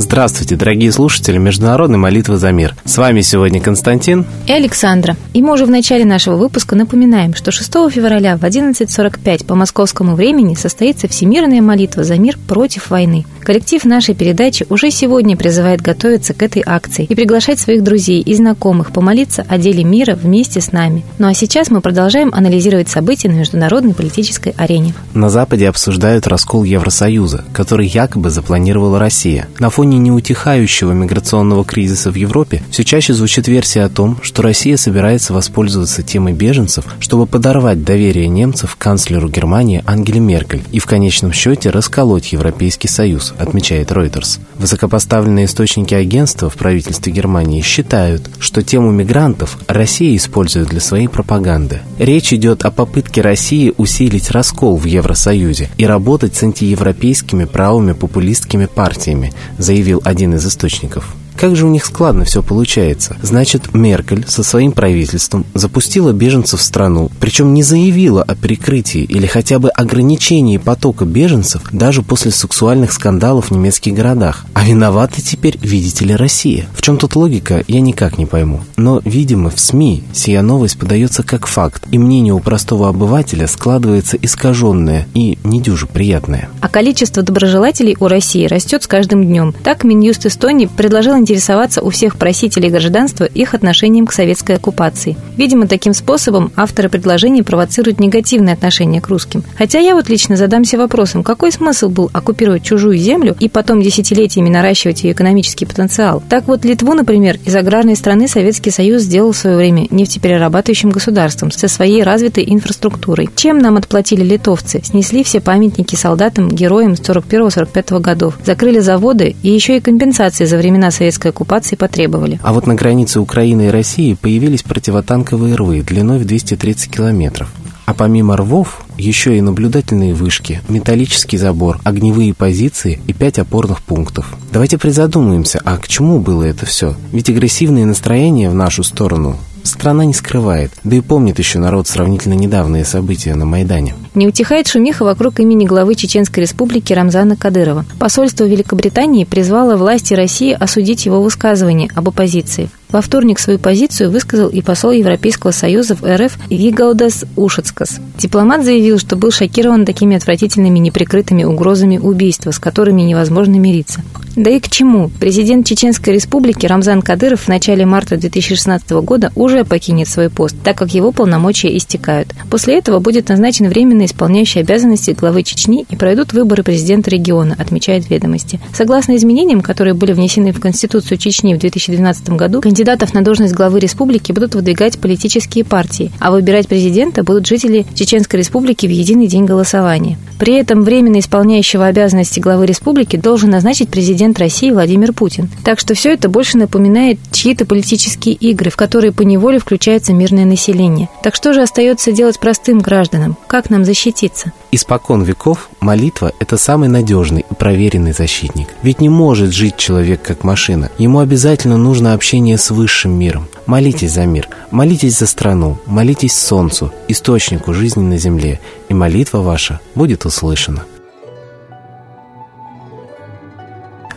Здравствуйте, дорогие слушатели Международной молитвы за мир. С вами сегодня Константин и Александра. И мы уже в начале нашего выпуска напоминаем, что 6 февраля в 11.45 по московскому времени состоится Всемирная молитва за мир против войны. Коллектив нашей передачи уже сегодня призывает готовиться к этой акции и приглашать своих друзей и знакомых помолиться о деле мира вместе с нами. Ну а сейчас мы продолжаем анализировать события на международной политической арене. На Западе обсуждают раскол Евросоюза, который якобы запланировала Россия. На фоне неутихающего миграционного кризиса в Европе все чаще звучит версия о том, что Россия собирается воспользоваться темой беженцев, чтобы подорвать доверие немцев к канцлеру Германии Ангеле Меркель и в конечном счете расколоть Европейский Союз, отмечает Reuters. Высокопоставленные источники агентства в правительстве Германии считают, что тему мигрантов Россия использует для своей пропаганды. Речь идет о попытке России усилить раскол в Евросоюзе и работать с антиевропейскими правыми популистскими партиями, заявил один из источников. Как же у них складно все получается. Значит, Меркель со своим правительством запустила беженцев в страну, причем не заявила о прикрытии или хотя бы ограничении потока беженцев даже после сексуальных скандалов в немецких городах. А виновата теперь, видите ли, Россия. В чем тут логика, я никак не пойму. Но, видимо, в СМИ сия новость подается как факт, и мнение у простого обывателя складывается искаженное и недюже приятное. А количество доброжелателей у России растет с каждым днем. Так Минюст Эстонии предложил интересоваться у всех просителей гражданства их отношением к советской оккупации. Видимо, таким способом авторы предложения провоцируют негативное отношение к русским. Хотя я вот лично задамся вопросом, какой смысл был оккупировать чужую землю и потом десятилетиями наращивать ее экономический потенциал? Так вот, Литву, например, из аграрной страны Советский Союз сделал в свое время нефтеперерабатывающим государством со своей развитой инфраструктурой. Чем нам отплатили литовцы? Снесли все памятники солдатам, героям 41-45 годов, закрыли заводы и еще и компенсации за времена советского советской оккупации потребовали. А вот на границе Украины и России появились противотанковые рвы длиной в 230 километров. А помимо рвов, еще и наблюдательные вышки, металлический забор, огневые позиции и пять опорных пунктов. Давайте призадумаемся, а к чему было это все? Ведь агрессивные настроения в нашу сторону страна не скрывает, да и помнит еще народ сравнительно недавние события на Майдане. Не утихает шумиха вокруг имени главы Чеченской республики Рамзана Кадырова. Посольство Великобритании призвало власти России осудить его высказывание об оппозиции. Во вторник свою позицию высказал и посол Европейского Союза в РФ Вигалдас Ушацкас. Дипломат заявил, что был шокирован такими отвратительными неприкрытыми угрозами убийства, с которыми невозможно мириться. Да и к чему? Президент Чеченской Республики Рамзан Кадыров в начале марта 2016 года уже покинет свой пост, так как его полномочия истекают. После этого будет назначен временно исполняющий обязанности главы Чечни и пройдут выборы президента региона, отмечает ведомости. Согласно изменениям, которые были внесены в Конституцию Чечни в 2012 году, Кандидатов на должность главы республики будут выдвигать политические партии, а выбирать президента будут жители Чеченской республики в единый день голосования. При этом временно исполняющего обязанности главы республики должен назначить президент России Владимир Путин. Так что все это больше напоминает чьи-то политические игры, в которые по неволе включается мирное население. Так что же остается делать простым гражданам? Как нам защититься? Испокон веков молитва – это самый надежный и проверенный защитник. Ведь не может жить человек как машина. Ему обязательно нужно общение с высшим миром. Молитесь за мир, молитесь за страну, молитесь солнцу, источнику жизни на земле, и молитва ваша будет услышана.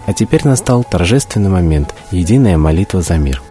А теперь настал торжественный момент – единая молитва за мир –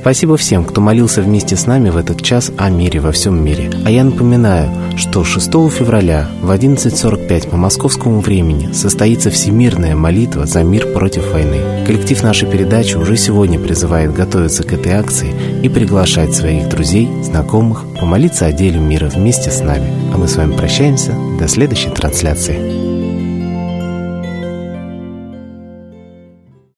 Спасибо всем, кто молился вместе с нами в этот час о мире во всем мире. А я напоминаю, что 6 февраля в 11.45 по московскому времени состоится всемирная молитва за мир против войны. Коллектив нашей передачи уже сегодня призывает готовиться к этой акции и приглашать своих друзей, знакомых помолиться о деле мира вместе с нами. А мы с вами прощаемся. До следующей трансляции.